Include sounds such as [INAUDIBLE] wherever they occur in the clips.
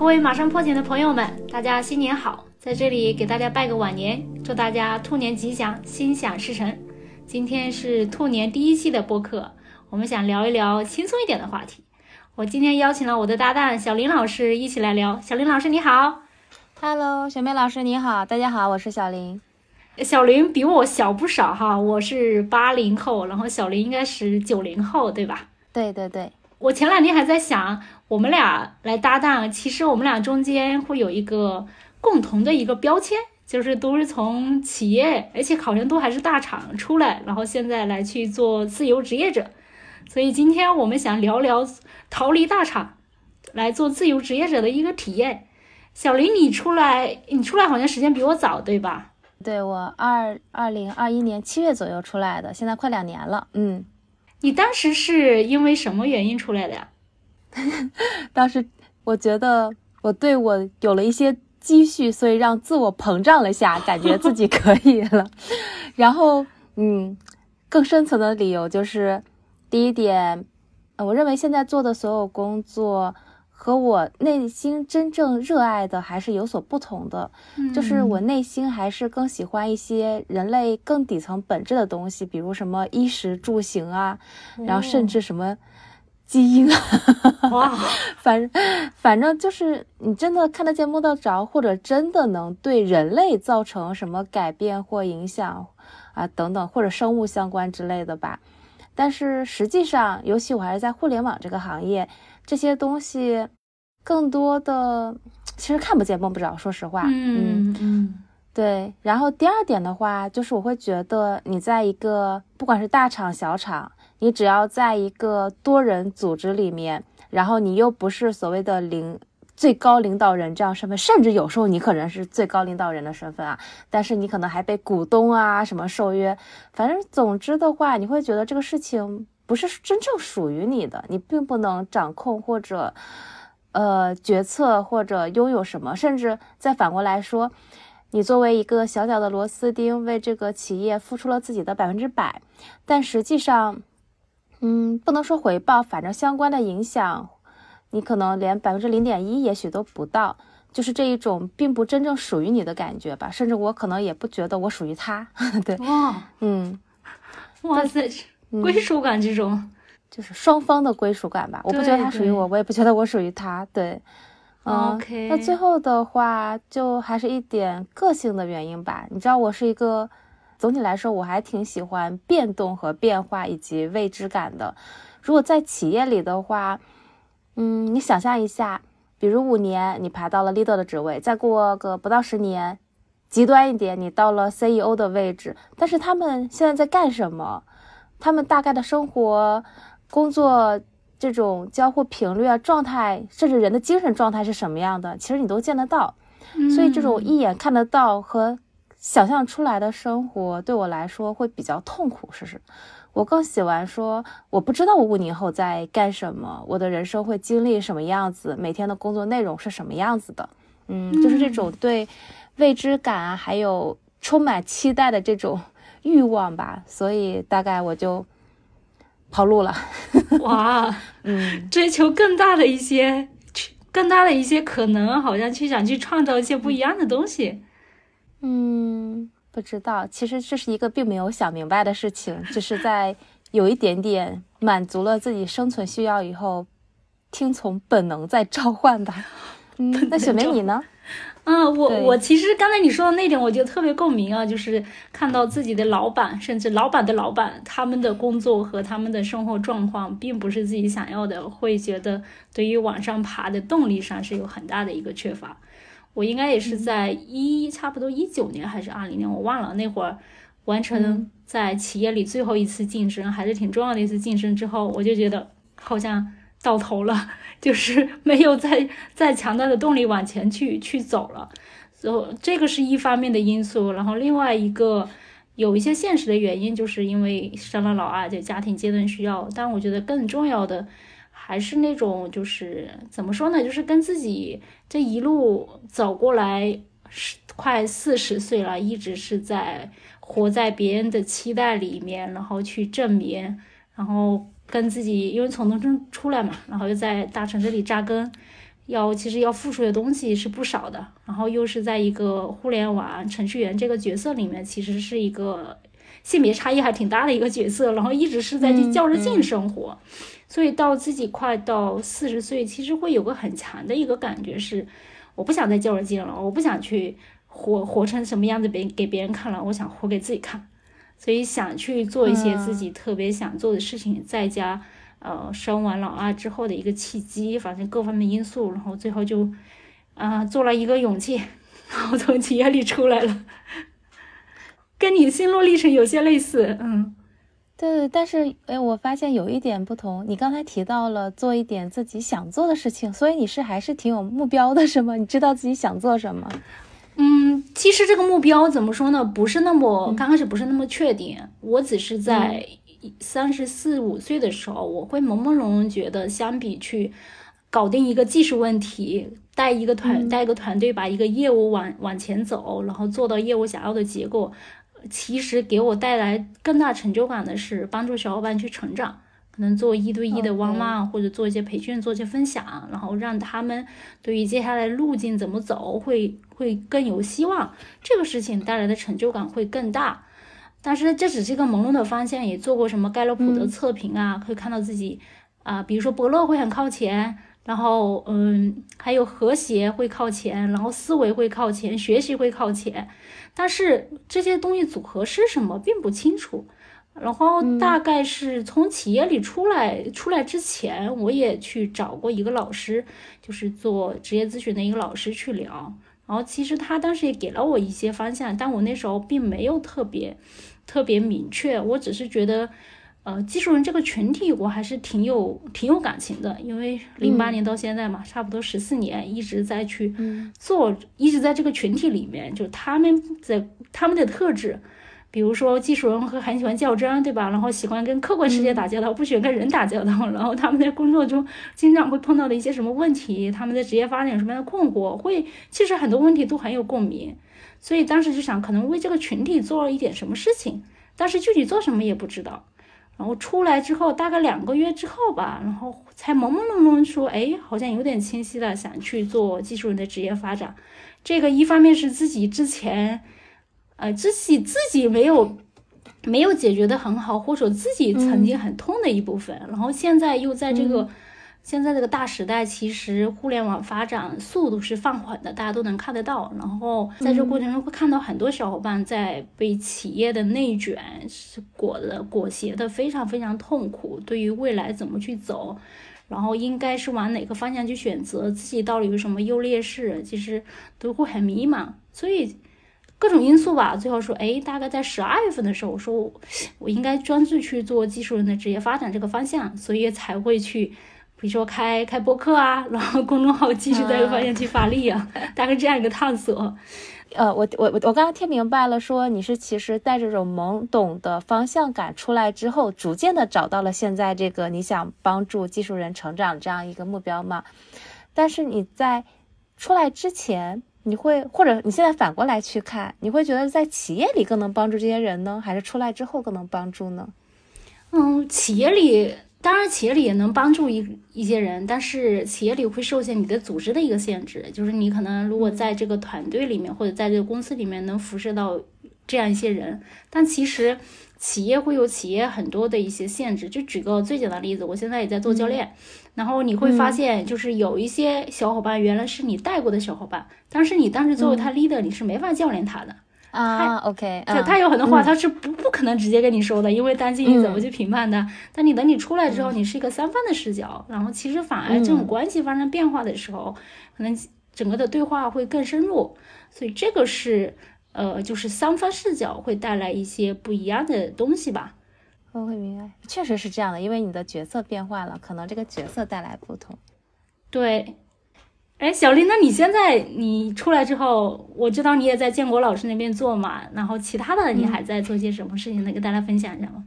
各位马上破茧的朋友们，大家新年好！在这里给大家拜个晚年，祝大家兔年吉祥，心想事成。今天是兔年第一期的播客，我们想聊一聊轻松一点的话题。我今天邀请了我的搭档小林老师一起来聊。小林老师你好，Hello，小妹老师你好，大家好，我是小林。小林比我小不少哈，我是八零后，然后小林应该是九零后，对吧？对对对，我前两天还在想，我们俩来搭档，其实我们俩中间会有一个共同的一个标签，就是都是从企业，而且好像都还是大厂出来，然后现在来去做自由职业者。所以今天我们想聊聊逃离大厂来做自由职业者的一个体验。小林，你出来，你出来好像时间比我早，对吧？对我二二零二一年七月左右出来的，现在快两年了。嗯，你当时是因为什么原因出来的呀？[LAUGHS] 当时我觉得我对我有了一些积蓄，所以让自我膨胀了下，感觉自己可以了。然后，嗯，更深层的理由就是，第一点，我认为现在做的所有工作。和我内心真正热爱的还是有所不同的，就是我内心还是更喜欢一些人类更底层本质的东西，比如什么衣食住行啊，然后甚至什么基因啊，哇，[LAUGHS] 反正反正就是你真的看得见摸得着，或者真的能对人类造成什么改变或影响啊等等，或者生物相关之类的吧。但是实际上，尤其我还是在互联网这个行业。这些东西，更多的其实看不见摸不着。说实话，嗯嗯，对。然后第二点的话，就是我会觉得你在一个不管是大厂小厂，你只要在一个多人组织里面，然后你又不是所谓的领最高领导人这样身份，甚至有时候你可能是最高领导人的身份啊，但是你可能还被股东啊什么受约。反正总之的话，你会觉得这个事情。不是真正属于你的，你并不能掌控或者，呃，决策或者拥有什么，甚至再反过来说，你作为一个小小的螺丝钉，为这个企业付出了自己的百分之百，但实际上，嗯，不能说回报，反正相关的影响，你可能连百分之零点一也许都不到，就是这一种并不真正属于你的感觉吧，甚至我可能也不觉得我属于他，[LAUGHS] 对，哇，嗯，哇塞。归属感这种，就是双方的归属感吧。我不觉得他属于我，我也不觉得我属于他。对，OK。那最后的话，就还是一点个性的原因吧。你知道，我是一个总体来说，我还挺喜欢变动和变化以及未知感的。如果在企业里的话，嗯，你想象一下，比如五年你爬到了 leader 的职位，再过个不到十年，极端一点，你到了 CEO 的位置，但是他们现在在干什么？他们大概的生活、工作这种交互频率啊、状态，甚至人的精神状态是什么样的，其实你都见得到。所以这种一眼看得到和想象出来的生活，对我来说会比较痛苦。是是，我更喜欢说，我不知道我五年后在干什么，我的人生会经历什么样子，每天的工作内容是什么样子的。嗯，就是这种对未知感啊，还有充满期待的这种。[LAUGHS] 欲望吧，所以大概我就跑路了。[LAUGHS] 哇，嗯，追求更大的一些，更大的一些可能，好像去想去创造一些不一样的东西。嗯，不知道，其实这是一个并没有想明白的事情，只是在有一点点满足了自己生存需要以后，听从本能在召唤吧。嗯，那雪梅你呢？嗯，[LAUGHS] 我我其实刚才你说的那点，我就特别共鸣啊，就是看到自己的老板，甚至老板的老板，他们的工作和他们的生活状况，并不是自己想要的，会觉得对于往上爬的动力上是有很大的一个缺乏。我应该也是在一差不多一九年还是二零年，我忘了那会儿完成在企业里最后一次晋升，还是挺重要的一次晋升之后，我就觉得好像。到头了，[LAUGHS] 就是没有再再强大的动力往前去去走了，所以这个是一方面的因素。然后另外一个有一些现实的原因，就是因为生了老二，就家庭阶段需要。但我觉得更重要的还是那种，就是怎么说呢？就是跟自己这一路走过来，是快四十岁了，一直是在活在别人的期待里面，然后去证明，然后。跟自己，因为从农村出来嘛，然后又在大城市里扎根，要其实要付出的东西是不少的，然后又是在一个互联网程序员这个角色里面，其实是一个性别差异还挺大的一个角色，然后一直是在去较着劲生活，所以到自己快到四十岁，其实会有个很强的一个感觉是，我不想再较着劲了，我不想去活活成什么样子别给别人看了，我想活给自己看，所以想去做一些自己特别想做的事情，在家。呃，生完老二之后的一个契机，反正各方面因素，然后最后就，啊，做了一个勇气，然后从企业里出来了，[LAUGHS] 跟你心路历程有些类似，嗯，对，但是哎，我发现有一点不同，你刚才提到了做一点自己想做的事情，所以你是还是挺有目标的，是吗？你知道自己想做什么？嗯，其实这个目标怎么说呢？不是那么刚开始不是那么确定，我只是在。三十四五岁的时候，我会朦朦胧胧觉得，相比去搞定一个技术问题，带一个团带一个团队把一个业务往往前走，然后做到业务想要的结果，其实给我带来更大成就感的是帮助小伙伴去成长，可能做一对一的汪汪，或者做一些培训，做一些分享，然后让他们对于接下来路径怎么走会会更有希望，这个事情带来的成就感会更大。但是这只是一个朦胧的方向，也做过什么盖洛普的测评啊，可以看到自己啊，比如说伯乐会很靠前，然后嗯，还有和谐会靠前，然后思维会靠前，学习会靠前，但是这些东西组合是什么并不清楚。然后大概是从企业里出来，出来之前，我也去找过一个老师，就是做职业咨询的一个老师去聊。然后其实他当时也给了我一些方向，但我那时候并没有特别。特别明确，我只是觉得，呃，技术人这个群体我还是挺有挺有感情的，因为零八年到现在嘛，差不多十四年一直在去做，一直在这个群体里面，就他们在他们的特质，比如说技术人会很喜欢较真，对吧？然后喜欢跟客观世界打交道，不喜欢跟人打交道，然后他们在工作中经常会碰到的一些什么问题，他们在职业发展有什么样的困惑，会其实很多问题都很有共鸣。所以当时就想，可能为这个群体做了一点什么事情，但是具体做什么也不知道。然后出来之后，大概两个月之后吧，然后才朦朦胧胧说，哎，好像有点清晰了想去做技术人的职业发展。这个一方面是自己之前，呃，自己自己没有没有解决的很好，或者自己曾经很痛的一部分，然后现在又在这个。现在这个大时代，其实互联网发展速度是放缓的，大家都能看得到。然后在这过程中，会看到很多小伙伴在被企业的内卷是裹的裹挟的非常非常痛苦。对于未来怎么去走，然后应该是往哪个方向去选择，自己到底有什么优劣势，其实都会很迷茫。所以各种因素吧，最后说，哎，大概在十二月份的时候，我说我应该专注去做技术人的职业发展这个方向，所以才会去。比如说开开播客啊，然后公众号继续在这个方向去发力啊，大概这样一个探索。[LAUGHS] 呃，我我我我刚刚听明白了，说你是其实带着这种懵懂的方向感出来之后，逐渐的找到了现在这个你想帮助技术人成长这样一个目标嘛？但是你在出来之前，你会或者你现在反过来去看，你会觉得在企业里更能帮助这些人呢，还是出来之后更能帮助呢？嗯，企业里。当然，企业里也能帮助一一些人，但是企业里会受限你的组织的一个限制，就是你可能如果在这个团队里面或者在这个公司里面能辐射到这样一些人，但其实企业会有企业很多的一些限制。就举个最简单的例子，我现在也在做教练，然后你会发现，就是有一些小伙伴原来是你带过的小伙伴，但是你当时作为他 leader，你是没法教练他的。啊，OK，他他有很多话，他是不不可能直接跟你说的，因为担心你怎么去评判他。但你等你出来之后，你是一个三方的视角，然后其实反而这种关系发生变化的时候，可能整个的对话会更深入。所以这个是呃，就是三方视角会带来一些不一样的东西吧。我会明白，确实是这样的，因为你的角色变化了，可能这个角色带来不同。对。哎，小丽，那你现在你出来之后，我知道你也在建国老师那边做嘛，然后其他的你还在做些什么事情？能跟大家分享一下吗？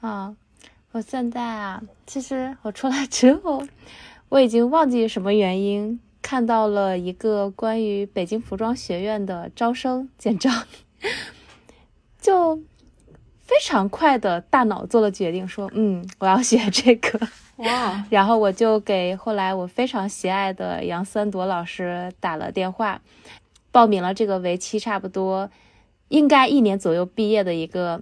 啊，我现在啊，其实我出来之后，我已经忘记什么原因看到了一个关于北京服装学院的招生简章，常快的大脑做了决定，说嗯，我要学这个。哇！[LAUGHS] 然后我就给后来我非常喜爱的杨三朵老师打了电话，报名了这个为期差不多应该一年左右毕业的一个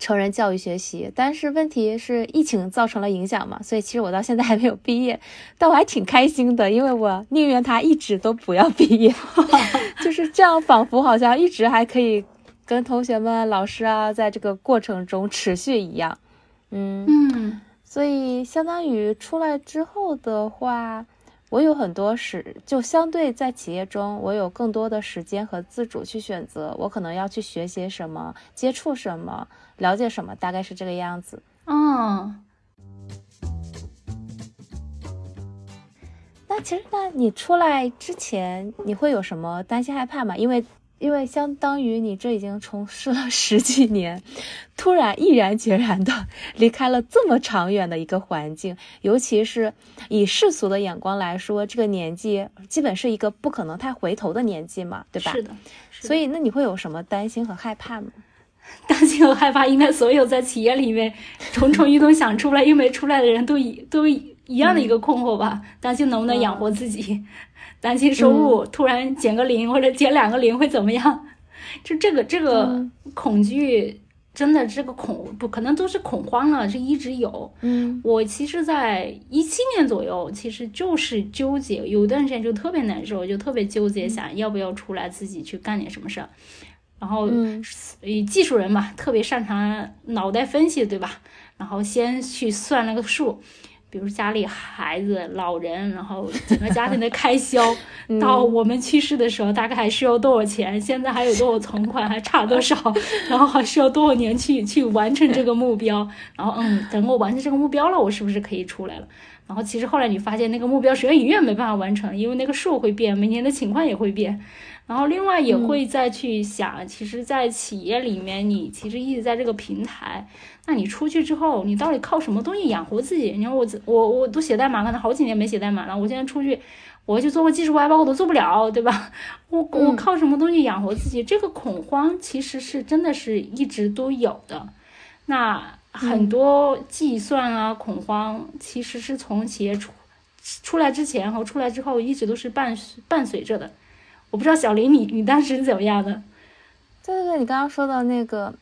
成人教育学习。但是问题是疫情造成了影响嘛，所以其实我到现在还没有毕业，但我还挺开心的，因为我宁愿他一直都不要毕业，[LAUGHS] 就是这样，仿佛好像一直还可以跟同学们、老师啊，在这个过程中持续一样。嗯嗯。所以，相当于出来之后的话，我有很多时，就相对在企业中，我有更多的时间和自主去选择，我可能要去学些什么，接触什么，了解什么，大概是这个样子。嗯。那其实，那你出来之前，你会有什么担心害怕吗？因为。因为相当于你这已经从事了十几年，突然毅然决然的离开了这么长远的一个环境，尤其是以世俗的眼光来说，这个年纪基本是一个不可能太回头的年纪嘛，对吧？是的。所以，那你会有什么担心和害怕吗？[LAUGHS] 担心和害怕，应该所有在企业里面蠢蠢欲动想出来又没出来的人都一都一样的一个困惑吧？担心能不能养活自己。担心收入突然减个零或者减两个零会怎么样？就这个这个恐惧，真的这个恐不可能都是恐慌了，是一直有。嗯，我其实，在一七年左右，其实就是纠结，有段时间就特别难受，就特别纠结，想要不要出来自己去干点什么事儿。然后，技术人嘛，特别擅长脑袋分析，对吧？然后先去算那个数。比如家里孩子、老人，然后整个家庭的开销，[LAUGHS] 到我们去世的时候大概还需要多少钱？现在还有多少存款？还差多少？[LAUGHS] 然后还需要多少年去去完成这个目标？然后嗯，等我完成这个目标了，我是不是可以出来了？然后其实后来你发现那个目标实际上永远没办法完成，因为那个数会变，每年的情况也会变。然后另外也会再去想，其实，在企业里面，你其实一直在这个平台，那你出去之后，你到底靠什么东西养活自己？你看我我我都写代码，可能好几年没写代码了。我现在出去，我去做个技术外包，我都做不了，对吧？[LAUGHS] 我我靠什么东西养活自己？这个恐慌其实是真的是一直都有的。那很多计算啊，恐慌其实是从企业出出来之前和出来之后，一直都是伴伴随着的。我不知道小林，你你当时怎么样的？对对对，你刚刚说的那个，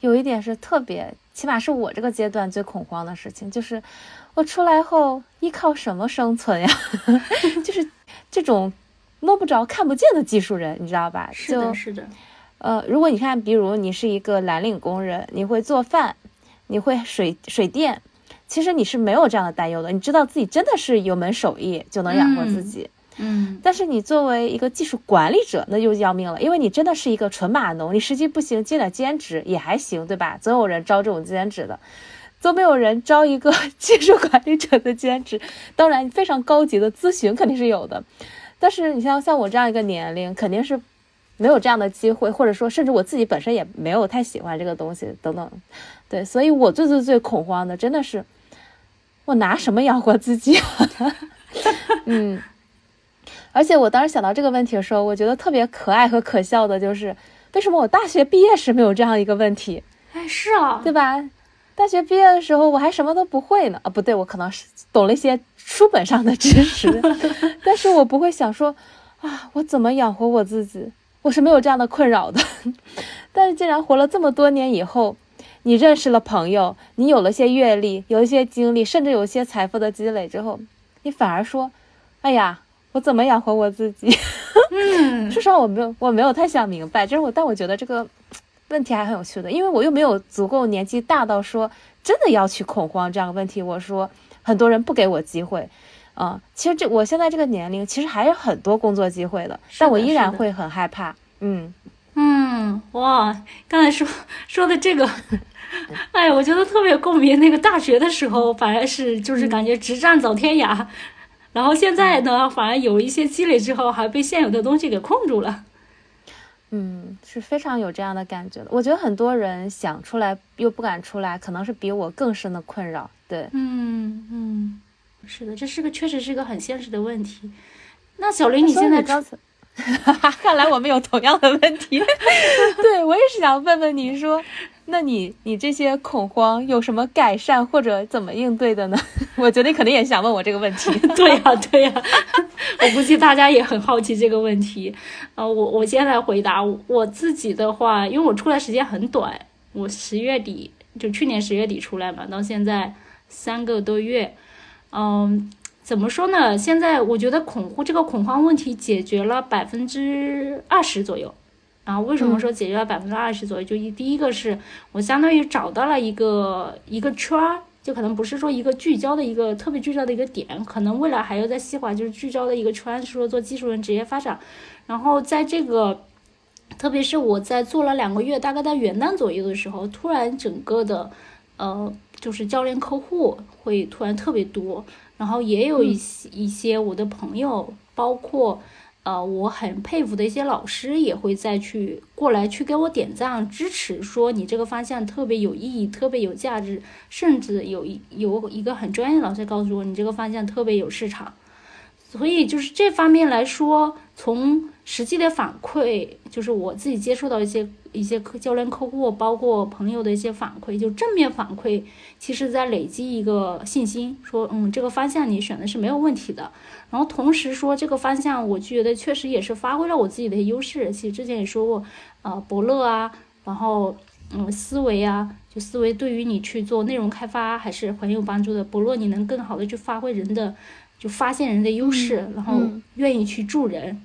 有一点是特别，起码是我这个阶段最恐慌的事情，就是我出来后依靠什么生存呀？[LAUGHS] 就是这种摸不着、看不见的技术人，你知道吧？是的，是的。呃，如果你看，比如你是一个蓝领工人，你会做饭，你会水水电，其实你是没有这样的担忧的，你知道自己真的是有门手艺就能养活自己。嗯，嗯但是你作为一个技术管理者，那就要命了，因为你真的是一个纯码农，你实际不行，接点兼职也还行，对吧？总有人招这种兼职的，都没有人招一个技术管理者的兼职。当然，非常高级的咨询肯定是有的，但是你像像我这样一个年龄，肯定是没有这样的机会，或者说，甚至我自己本身也没有太喜欢这个东西等等。对，所以我最最最恐慌的，真的是我拿什么养活自己？[LAUGHS] 嗯。而且我当时想到这个问题的时候，我觉得特别可爱和可笑的，就是为什么我大学毕业时没有这样一个问题？哎，是啊，对吧？大学毕业的时候我还什么都不会呢。啊，不对，我可能是懂了一些书本上的知识，[LAUGHS] 但是我不会想说啊，我怎么养活我自己？我是没有这样的困扰的。[LAUGHS] 但是既然活了这么多年以后，你认识了朋友，你有了些阅历，有一些经历，甚至有一些财富的积累之后，你反而说，哎呀。我怎么养活我自己？嗯，说实话，我没有，我没有太想明白。就是我，但我觉得这个问题还很有趣的，因为我又没有足够年纪大到说真的要去恐慌这样的问题。我说很多人不给我机会，啊，其实这我现在这个年龄，其实还有很多工作机会的，但我依然会很害怕。嗯嗯，哇，刚才说说的这个，[LAUGHS] 哎，我觉得特别共鸣。那个大学的时候，反而是就是感觉直战走天涯。然后现在呢，反而有一些积累之后，还被现有的东西给控住了。嗯，是非常有这样的感觉的。我觉得很多人想出来又不敢出来，可能是比我更深的困扰。对，嗯嗯，是的，这是个确实是个很现实的问题。那小林，你现在刚才，[LAUGHS] 看来我们有同样的问题。[LAUGHS] 对我也是想问问你说，那你你这些恐慌有什么改善或者怎么应对的呢？[LAUGHS] 我觉得你肯定也想问我这个问题。[LAUGHS] 对呀，对呀，[LAUGHS] 我估计大家也很好奇这个问题。呃，我我先来回答我自己的话，因为我出来时间很短，我十月底就去年十月底出来嘛，到现在三个多月。嗯，怎么说呢？现在我觉得恐慌这个恐慌问题解决了百分之二十左右。然后为什么说解决了百分之二十左右？就一第一个是我相当于找到了一个一个圈儿，就可能不是说一个聚焦的一个特别聚焦的一个点，可能未来还要在细化，就是聚焦的一个圈，说做技术人职业发展。然后在这个，特别是我在做了两个月，大概在元旦左右的时候，突然整个的，呃，就是教练客户会突然特别多，然后也有一些一些我的朋友，包括。呃，我很佩服的一些老师也会再去过来去给我点赞支持，说你这个方向特别有意义，特别有价值，甚至有一有一个很专业的老师告诉我，你这个方向特别有市场。所以就是这方面来说，从实际的反馈，就是我自己接触到一些一些客教练客户，包括朋友的一些反馈，就正面反馈，其实在累积一个信心，说嗯，这个方向你选的是没有问题的。然后同时说这个方向，我觉得确实也是发挥了我自己的优势。其实之前也说过，呃，伯乐啊，然后嗯，思维啊，就思维对于你去做内容开发还是很有帮助的。伯乐你能更好的去发挥人的。就发现人的优势，然后愿意去助人，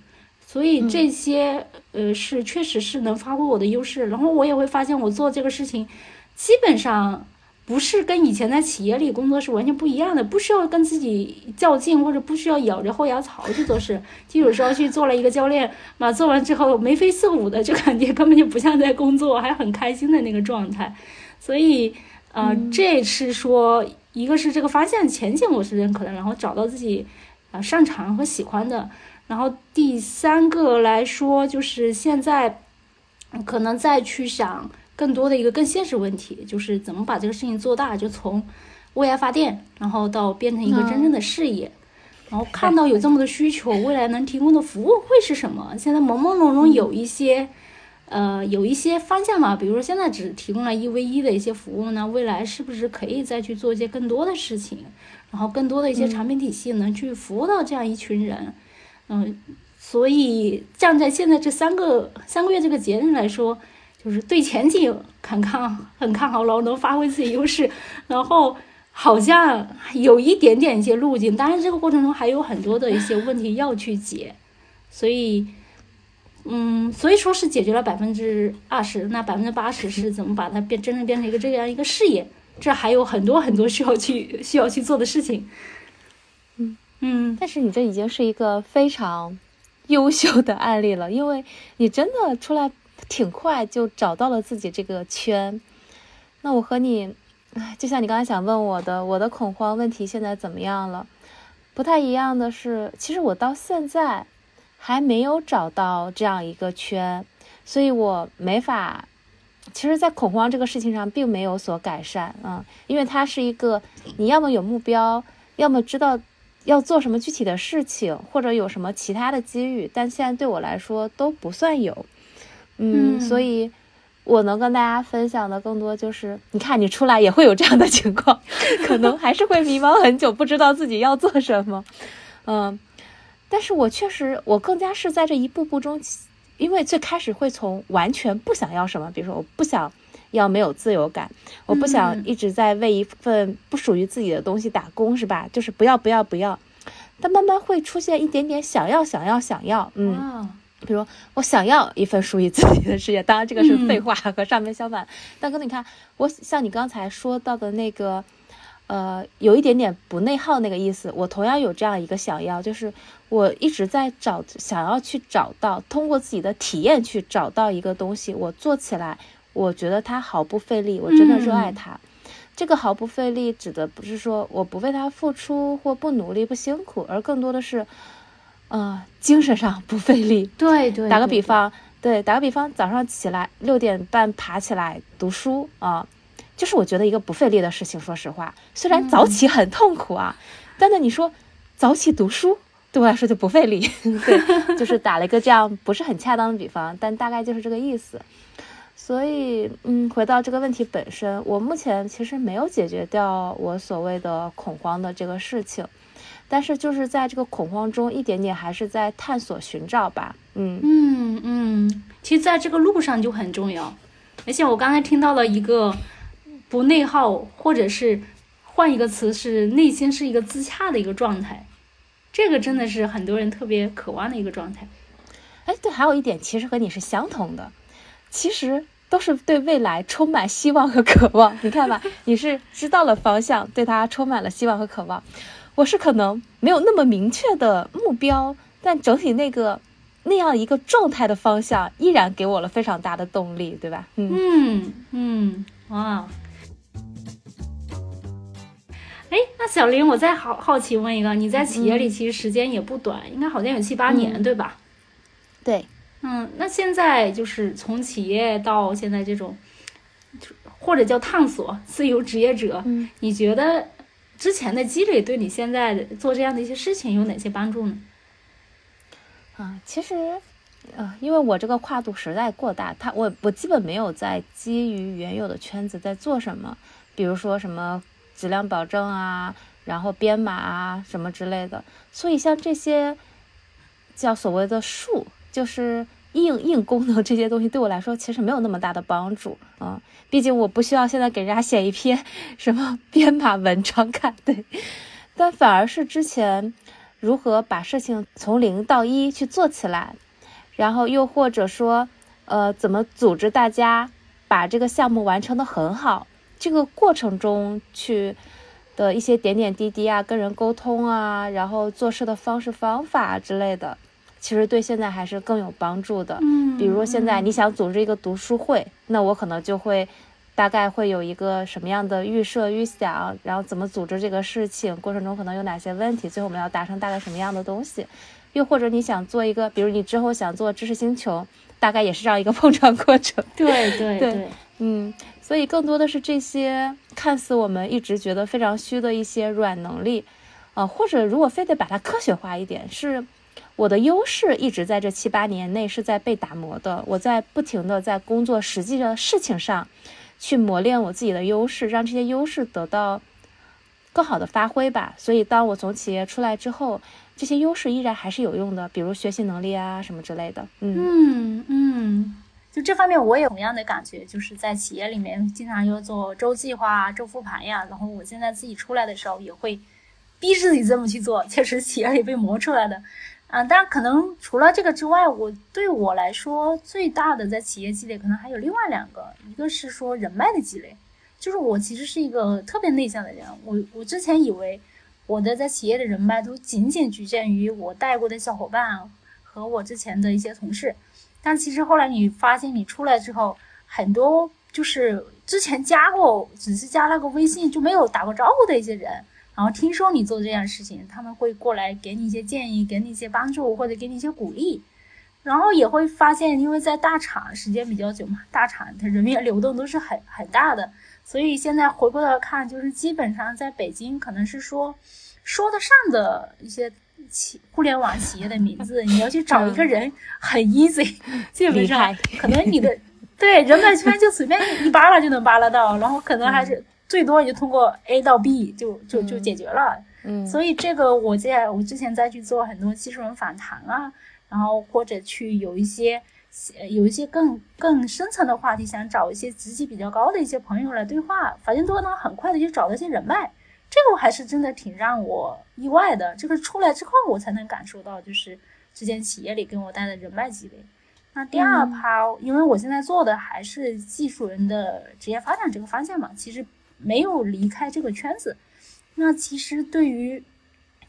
所以这些呃是确实是能发挥我的优势。然后我也会发现，我做这个事情基本上不是跟以前在企业里工作是完全不一样的，不需要跟自己较劲，或者不需要咬着后牙槽去做事。就有时候去做了一个教练，嘛做完之后眉飞色舞的，就感觉根本就不像在工作，还很开心的那个状态。所以呃，这是说。一个是这个发现前景我是认可的，然后找到自己啊擅长和喜欢的，然后第三个来说就是现在可能再去想更多的一个更现实问题，就是怎么把这个事情做大，就从为爱发电，然后到变成一个真正的事业，然后看到有这么多需求，未来能提供的服务会是什么？现在朦朦胧胧有一些。呃，有一些方向嘛，比如说现在只提供了一 v 一的一些服务呢，未来是不是可以再去做一些更多的事情，然后更多的一些产品体系能去服务到这样一群人，嗯，嗯所以站在现在这三个三个月这个节点来说，就是对前景很看很看好，然后能发挥自己优势，然后好像有一点点一些路径，当然这个过程中还有很多的一些问题要去解，所以。嗯，所以说是解决了百分之二十，那百分之八十是怎么把它变真正变成一个这样一个事业？这还有很多很多需要去需要去做的事情。嗯，但是你这已经是一个非常优秀的案例了，因为你真的出来挺快就找到了自己这个圈。那我和你，就像你刚才想问我的，我的恐慌问题现在怎么样了？不太一样的是，其实我到现在。还没有找到这样一个圈，所以我没法。其实，在恐慌这个事情上，并没有所改善嗯，因为它是一个你要么有目标，要么知道要做什么具体的事情，或者有什么其他的机遇，但现在对我来说都不算有。嗯，所以我能跟大家分享的更多就是，你看你出来也会有这样的情况，[LAUGHS] 可能还是会迷茫很久，不知道自己要做什么。嗯。但是我确实，我更加是在这一步步中，因为最开始会从完全不想要什么，比如说我不想要没有自由感，我不想一直在为一份不属于自己的东西打工，是吧？就是不要不要不要，但慢慢会出现一点点想要想要想要，嗯，比如我想要一份属于自己的事业，当然这个是废话，和上面相反。但哥，你看，我像你刚才说到的那个。呃，有一点点不内耗那个意思。我同样有这样一个想要，就是我一直在找，想要去找到，通过自己的体验去找到一个东西，我做起来，我觉得他毫不费力，我真的热爱他。这个毫不费力指的不是说我不为他付出或不努力不辛苦，而更多的是，呃，精神上不费力。对对。打个比方，对，打个比方，早上起来六点半爬起来读书啊。就是我觉得一个不费力的事情。说实话，虽然早起很痛苦啊，但那你说早起读书对我来说就不费力。[LAUGHS] 对，就是打了一个这样不是很恰当的比方，但大概就是这个意思。所以，嗯，回到这个问题本身，我目前其实没有解决掉我所谓的恐慌的这个事情，但是就是在这个恐慌中，一点点还是在探索寻找吧。嗯嗯嗯，其实在这个路上就很重要。而且我刚才听到了一个不内耗，或者是换一个词，是内心是一个自洽的一个状态。这个真的是很多人特别渴望的一个状态。哎，对，还有一点，其实和你是相同的。其实都是对未来充满希望和渴望。你看吧，[LAUGHS] 你是知道了方向，对它充满了希望和渴望。我是可能没有那么明确的目标，但整体那个那样一个状态的方向，依然给我了非常大的动力，对吧？嗯嗯哇。哎，那小林，我再好好奇问一个，你在企业里其实时间也不短，应该好像有七八年，对吧？对。嗯，那现在就是从企业到现在这种，或者叫探索自由职业者，你觉得之前的积累对你现在做这样的一些事情有哪些帮助呢？啊，其实，呃，因为我这个跨度实在过大，他我我基本没有在基于原有的圈子在做什么，比如说什么质量保证啊，然后编码啊什么之类的，所以像这些叫所谓的术。就是硬硬功能这些东西对我来说其实没有那么大的帮助啊，毕竟我不需要现在给人家写一篇 [LAUGHS] 什么 [LAUGHS] 编码文章看，对，但反而是之前如何把事情从零到一去做起来，然后又或者说呃怎么组织大家把这个项目完成的很好，这个过程中去的一些点点滴滴啊，跟人沟通啊，然后做事的方式方法之类的。其实对现在还是更有帮助的。嗯，比如现在你想组织一个读书会，那我可能就会大概会有一个什么样的预设、预想，然后怎么组织这个事情，过程中可能有哪些问题，最后我们要达成大概什么样的东西。又或者你想做一个，比如你之后想做知识星球，大概也是这样一个 [LAUGHS] 碰撞过程。对对对，嗯，所以更多的是这些看似我们一直觉得非常虚的一些软能力，啊，或者如果非得把它科学化一点，是。我的优势一直在这七八年内是在被打磨的，我在不停的在工作实际的事情上，去磨练我自己的优势，让这些优势得到更好的发挥吧。所以当我从企业出来之后，这些优势依然还是有用的，比如学习能力啊什么之类的。嗯嗯，就这方面我也同样的感觉，就是在企业里面经常要做周计划、周复盘呀，然后我现在自己出来的时候也会逼自己这么去做，确实企业里被磨出来的。嗯，但可能除了这个之外，我对我来说最大的在企业积累，可能还有另外两个，一个是说人脉的积累，就是我其实是一个特别内向的人，我我之前以为我的在企业的人脉都仅仅局限于我带过的小伙伴和我之前的一些同事，但其实后来你发现你出来之后，很多就是之前加过，只是加了个微信就没有打过招呼的一些人。然后听说你做这件事情，他们会过来给你一些建议，给你一些帮助，或者给你一些鼓励。然后也会发现，因为在大厂时间比较久嘛，大厂它人员流动都是很很大的，所以现在回过头来看，就是基本上在北京，可能是说说得上的一些企互联网企业的名字，你要去找一个人很 easy，基本上可能你的 [LAUGHS] 对人脉圈就随便一扒拉就能扒拉到，然后可能还是。最多也就通过 A 到 B 就就就解决了，嗯，所以这个我在我之前再去做很多技术人访谈啊，然后或者去有一些有一些更更深层的话题，想找一些职级比较高的一些朋友来对话，发现都能很快的就找到一些人脉，这个我还是真的挺让我意外的。这个出来之后，我才能感受到，就是之前企业里给我带的人脉积累。那第二趴，因为我现在做的还是技术人的职业发展这个方向嘛，其实。没有离开这个圈子，那其实对于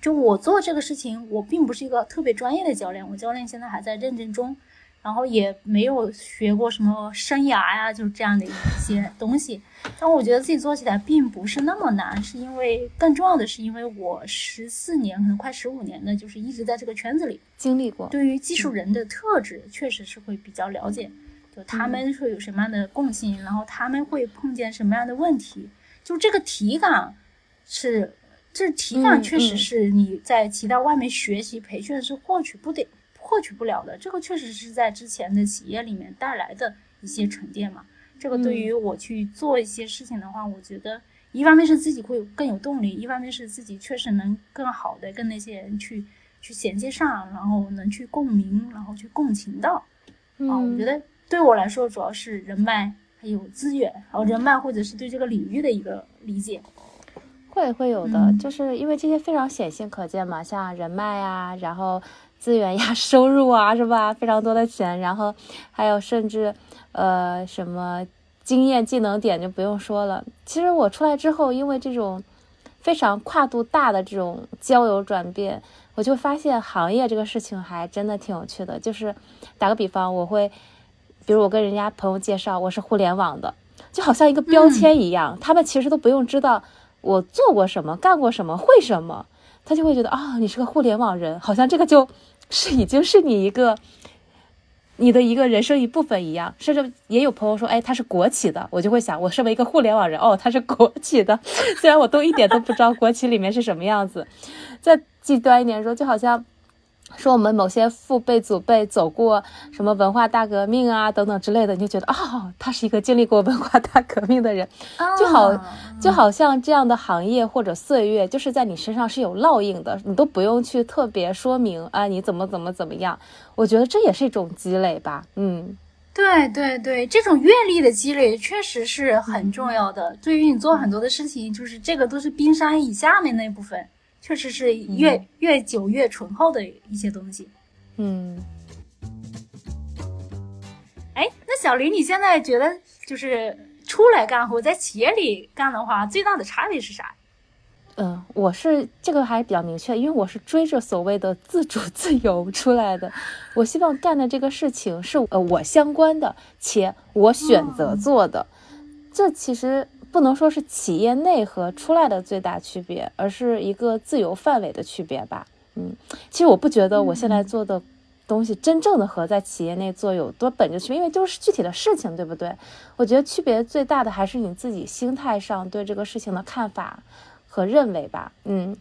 就我做这个事情，我并不是一个特别专业的教练，我教练现在还在认证中，然后也没有学过什么生涯呀，就是这样的一些东西。但我觉得自己做起来并不是那么难，是因为更重要的是，因为我十四年，可能快十五年的，就是一直在这个圈子里。经历过，对于技术人的特质，确实是会比较了解，就他们会有什么样的共性，然后他们会碰见什么样的问题。就这个体感是，这体感确实是你在其他外面学习培训是获取不得、获取不了的。这个确实是在之前的企业里面带来的一些沉淀嘛。这个对于我去做一些事情的话，我觉得一方面是自己会更有动力，一方面是自己确实能更好的跟那些人去去衔接上，然后能去共鸣，然后去共情到。啊，我觉得对我来说主要是人脉还有资源，然后人脉或者是对这个领域的一个理解。会会有的，就是因为这些非常显性可见嘛，像人脉呀，然后资源呀、[LAUGHS] 收入啊，是吧？非常多的钱，然后还有甚至呃什么经验、技能点就不用说了。其实我出来之后，因为这种非常跨度大的这种交友转变，我就发现行业这个事情还真的挺有趣的。就是打个比方，我会比如我跟人家朋友介绍我是互联网的，就好像一个标签一样，他们其实都不用知道。我做过什么，干过什么，会什么，他就会觉得啊，你是个互联网人，好像这个就是已经是你一个你的一个人生一部分一样。甚至也有朋友说，哎，他是国企的，我就会想，我身为一个互联网人，哦，他是国企的，[LAUGHS] 虽然我都一点都不知道国企里面是什么样子。再极端一点说，就好像。说我们某些父辈、祖辈走过什么文化大革命啊等等之类的，你就觉得哦，他是一个经历过文化大革命的人，就好就好像这样的行业或者岁月，就是在你身上是有烙印的，你都不用去特别说明啊，你怎么怎么怎么样。我觉得这也是一种积累吧。嗯，对对对，这种阅历的积累确实是很重要的，对于你做很多的事情，就是这个都是冰山以下面那部分。确实是越越久越醇厚的一些东西，嗯。哎，那小林，你现在觉得就是出来干活在企业里干的话，最大的差别是啥？嗯，我是这个还比较明确，因为我是追着所谓的自主自由出来的。我希望干的这个事情是呃我相关的，且我选择做的。这其实。不能说是企业内和出来的最大区别，而是一个自由范围的区别吧。嗯，其实我不觉得我现在做的东西真正的和在企业内做有多本质区别，因为就是具体的事情，对不对？我觉得区别最大的还是你自己心态上对这个事情的看法和认为吧。嗯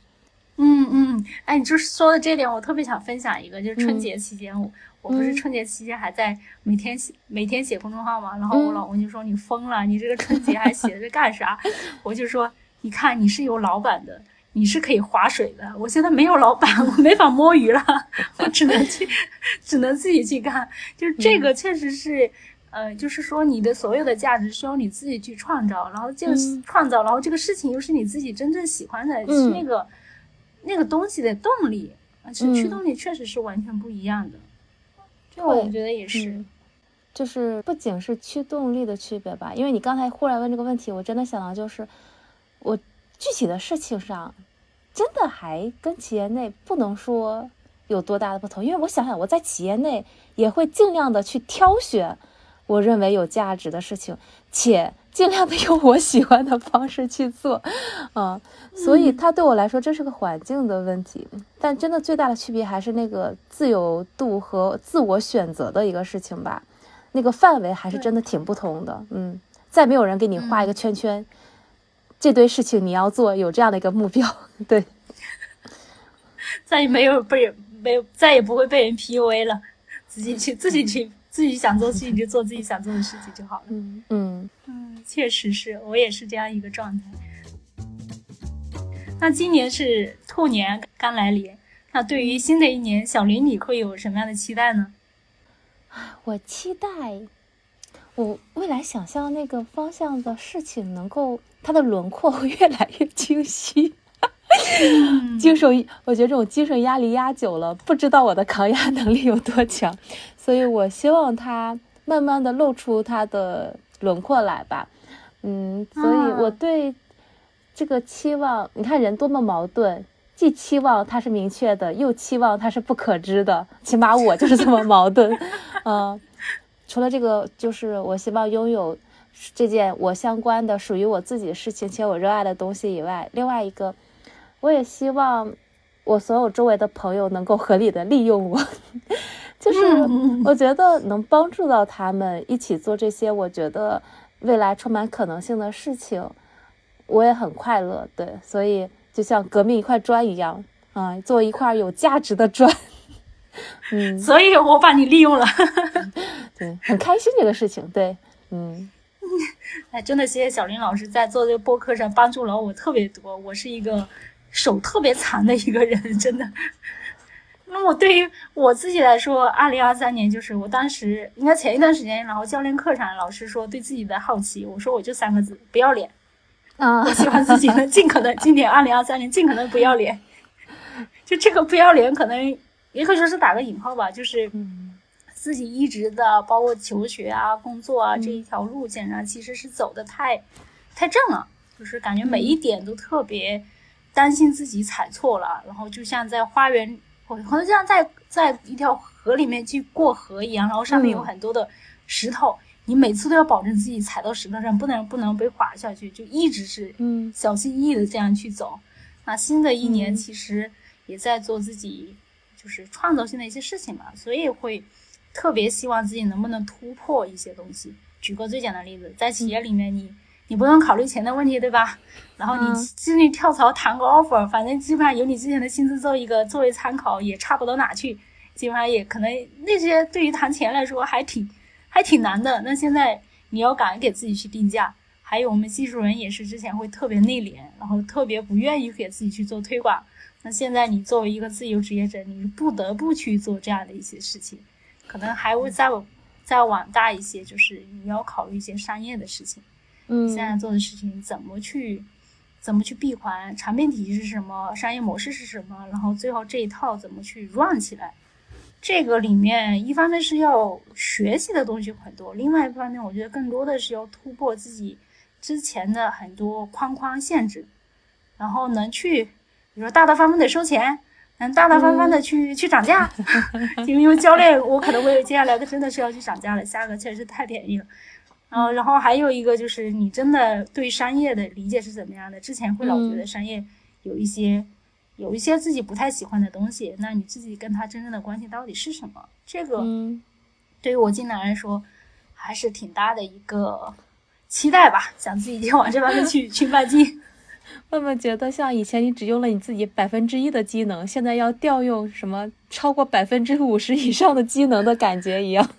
嗯嗯，哎，你就是说的这点，我特别想分享一个，就是春节期间我。我不是春节期间还在每天写每天写公众号嘛，然后我老公就说你疯了，你这个春节还写着干啥？[LAUGHS] 我就说你看你是有老板的，你是可以划水的，我现在没有老板，[LAUGHS] 我没法摸鱼了，[LAUGHS] 我只能去，只能自己去干。就是这个确实是，呃，就是说你的所有的价值需要你自己去创造，然后这个创造，然后这个事情又是你自己真正喜欢的，是那个那个东西的动力，而且驱动力确实是完全不一样的。这我觉得也是，就是不仅是驱动力的区别吧，因为你刚才忽然问这个问题，我真的想到就是，我具体的事情上，真的还跟企业内不能说有多大的不同，因为我想想我在企业内也会尽量的去挑选我认为有价值的事情，且。尽量的用我喜欢的方式去做，啊，[LAUGHS] 所以它对我来说这是个环境的问题，但真的最大的区别还是那个自由度和自我选择的一个事情吧，那个范围还是真的挺不同的，嗯，再没有人给你画一个圈圈，这堆事情你要做，有这样的一个目标，[LAUGHS] 对，[LAUGHS] 再也没有被人没有再也不会被人 PUA 了，自己去自己去。自己想做事情就做自己想做的事情就好了。嗯嗯嗯，确实是我也是这样一个状态。那今年是兔年刚来临，那对于新的一年，小林你会有什么样的期待呢？我期待我未来想象那个方向的事情能够它的轮廓会越来越清晰。[LAUGHS] 精神，我觉得这种精神压力压久了，不知道我的抗压能力有多强，所以我希望它慢慢的露出它的轮廓来吧。嗯，所以我对这个期望，你看人多么矛盾，既期望它是明确的，又期望它是不可知的，起码我就是这么矛盾。[LAUGHS] 嗯，除了这个，就是我希望拥有这件我相关的、属于我自己的事情，且我热爱的东西以外，另外一个。我也希望我所有周围的朋友能够合理的利用我，[LAUGHS] 就是我觉得能帮助到他们一起做这些我觉得未来充满可能性的事情，我也很快乐。对，所以就像革命一块砖一样，啊，做一块有价值的砖。[LAUGHS] 嗯，所以我把你利用了。[LAUGHS] 对，很开心这个事情，对，嗯，哎，真的谢谢小林老师在做这个播客上帮助了我特别多。我是一个手特别残的一个人，[LAUGHS] 真的。那我对于我自己来说，二零二三年就是我当时应该前一段时间，然后教练课上老师说对自己的好奇，我说我就三个字：不要脸。啊，我希望自己能尽可能今年二零二三年尽可能不要脸。就这个不要脸，可能也可以说是打个引号吧，就是自己一直的包括求学啊、工作啊这一条路线上，其实是走的太太正了，就是感觉每一点都特别担心自己踩错了，然后就像在花园。或者就像在在一条河里面去过河一样，然后上面有很多的石头，你每次都要保证自己踩到石头上，不能不能被滑下去，就一直是嗯小心翼翼的这样去走。那新的一年其实也在做自己就是创造性的一些事情嘛，所以会特别希望自己能不能突破一些东西。举个最简单的例子，在企业里面你。你不用考虑钱的问题，对吧？然后你进去跳槽谈个 offer，反正基本上有你之前的薪资做一个作为参考，也差不到哪去。基本上也可能那些对于谈钱来说还挺还挺难的。那现在你要敢给自己去定价。还有我们技术人也是之前会特别内敛，然后特别不愿意给自己去做推广。那现在你作为一个自由职业者，你不得不去做这样的一些事情，可能还会再再往大一些，就是你要考虑一些商业的事情。现在做的事情怎么去，怎么去闭环？产品体系是什么？商业模式是什么？然后最后这一套怎么去 run 起来？这个里面一方面是要学习的东西很多，另外一方面我觉得更多的是要突破自己之前的很多框框限制，然后能去，比如说大大方方的收钱，能大大方方的去去涨价，[LAUGHS] 因为教练我可能会接下来的真的是要去涨价了，价格确实太便宜了。然后，然后还有一个就是，你真的对商业的理解是怎么样的？之前会老觉得商业有一些，有一些自己不太喜欢的东西，那你自己跟他真正的关系到底是什么？这个对于我进来来说，还是挺大的一个期待吧，想自己就往这方面去去迈进。[LAUGHS] 问问觉得像以前你只用了你自己百分之一的机能，现在要调用什么超过百分之五十以上的机能的感觉一样。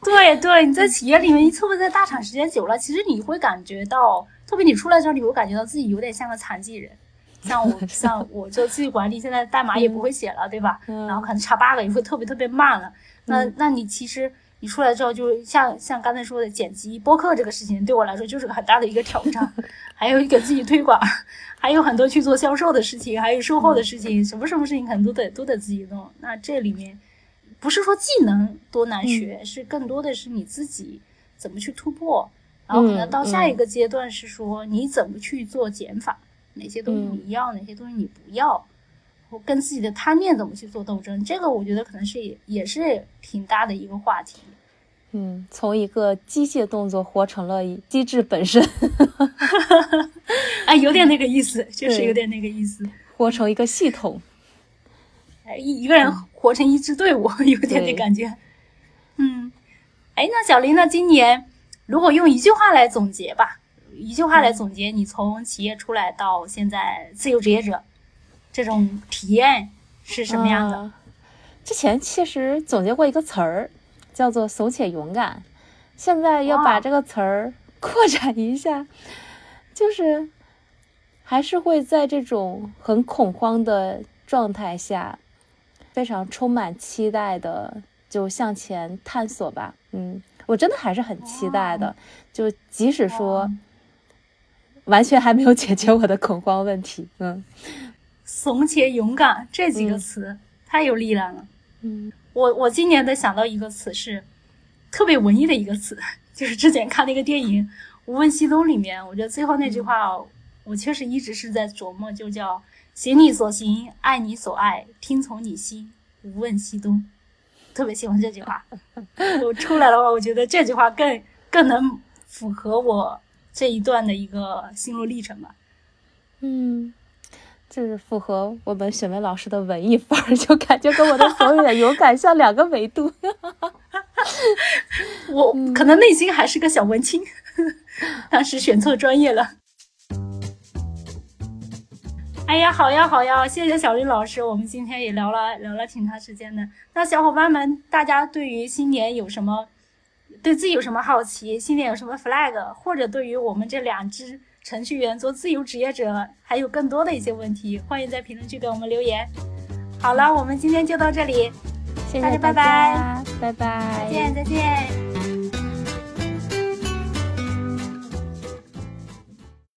[LAUGHS] 对对，你在企业里面，你特别在大厂时间久了，其实你会感觉到，特别你出来之后，你会感觉到自己有点像个残疾人。像我，[LAUGHS] 像我做自己管理，现在代码也不会写了，对吧？然后可能查 bug 也会特别特别慢了。那那你其实你出来之后，就像像刚才说的剪辑播客这个事情，对我来说就是个很大的一个挑战。[LAUGHS] 还有给自己推广，还有很多去做销售的事情，还有售后的事情，什么什么事情可能都得都得自己弄。那这里面。不是说技能多难学，是更多的是你自己怎么去突破，然后可能到下一个阶段是说你怎么去做减法，哪些东西你要，哪些东西你不要，我跟自己的贪念怎么去做斗争，这个我觉得可能是也也是挺大的一个话题。嗯，从一个机械动作活成了机制本身，[LAUGHS] 哎，有点那个意思，[LAUGHS] 就是有点那个意思，活成一个系统。一一个人活成一支队伍，[LAUGHS] 有点那感觉。嗯，哎，那小林，那今年如果用一句话来总结吧，一句话来总结你从企业出来到现在自由职业者这种体验是什么样的？之前其实总结过一个词儿，叫做“怂且勇敢”，现在要把这个词儿扩展一下，就是还是会在这种很恐慌的状态下。非常充满期待的，就向前探索吧。嗯，我真的还是很期待的。就即使说，完全还没有解决我的恐慌问题。嗯，怂且勇敢这几个词太有力量了。嗯，我我今年的想到一个词是特别文艺的一个词，[LAUGHS] 就是之前看那个电影《无问西东》里面，我觉得最后那句话，我确实一直是在琢磨，就叫。行你所行，爱你所爱，听从你心，无问西东。特别喜欢这句话。我出来的话，我觉得这句话更更能符合我这一段的一个心路历程吧。嗯，就是符合我们雪梅老师的文艺范儿，就感觉跟我的所有的勇敢像两个维度。我可能内心还是个小文青，[LAUGHS] 当时选错专业了。哎呀，好呀，好呀，谢谢小林老师，我们今天也聊了聊了挺长时间的。那小伙伴们，大家对于新年有什么对自己有什么好奇，新年有什么 flag，或者对于我们这两只程序员做自由职业者还有更多的一些问题，欢迎在评论区给我们留言。好了，我们今天就到这里，谢谢大家拜拜，拜拜，再见再见。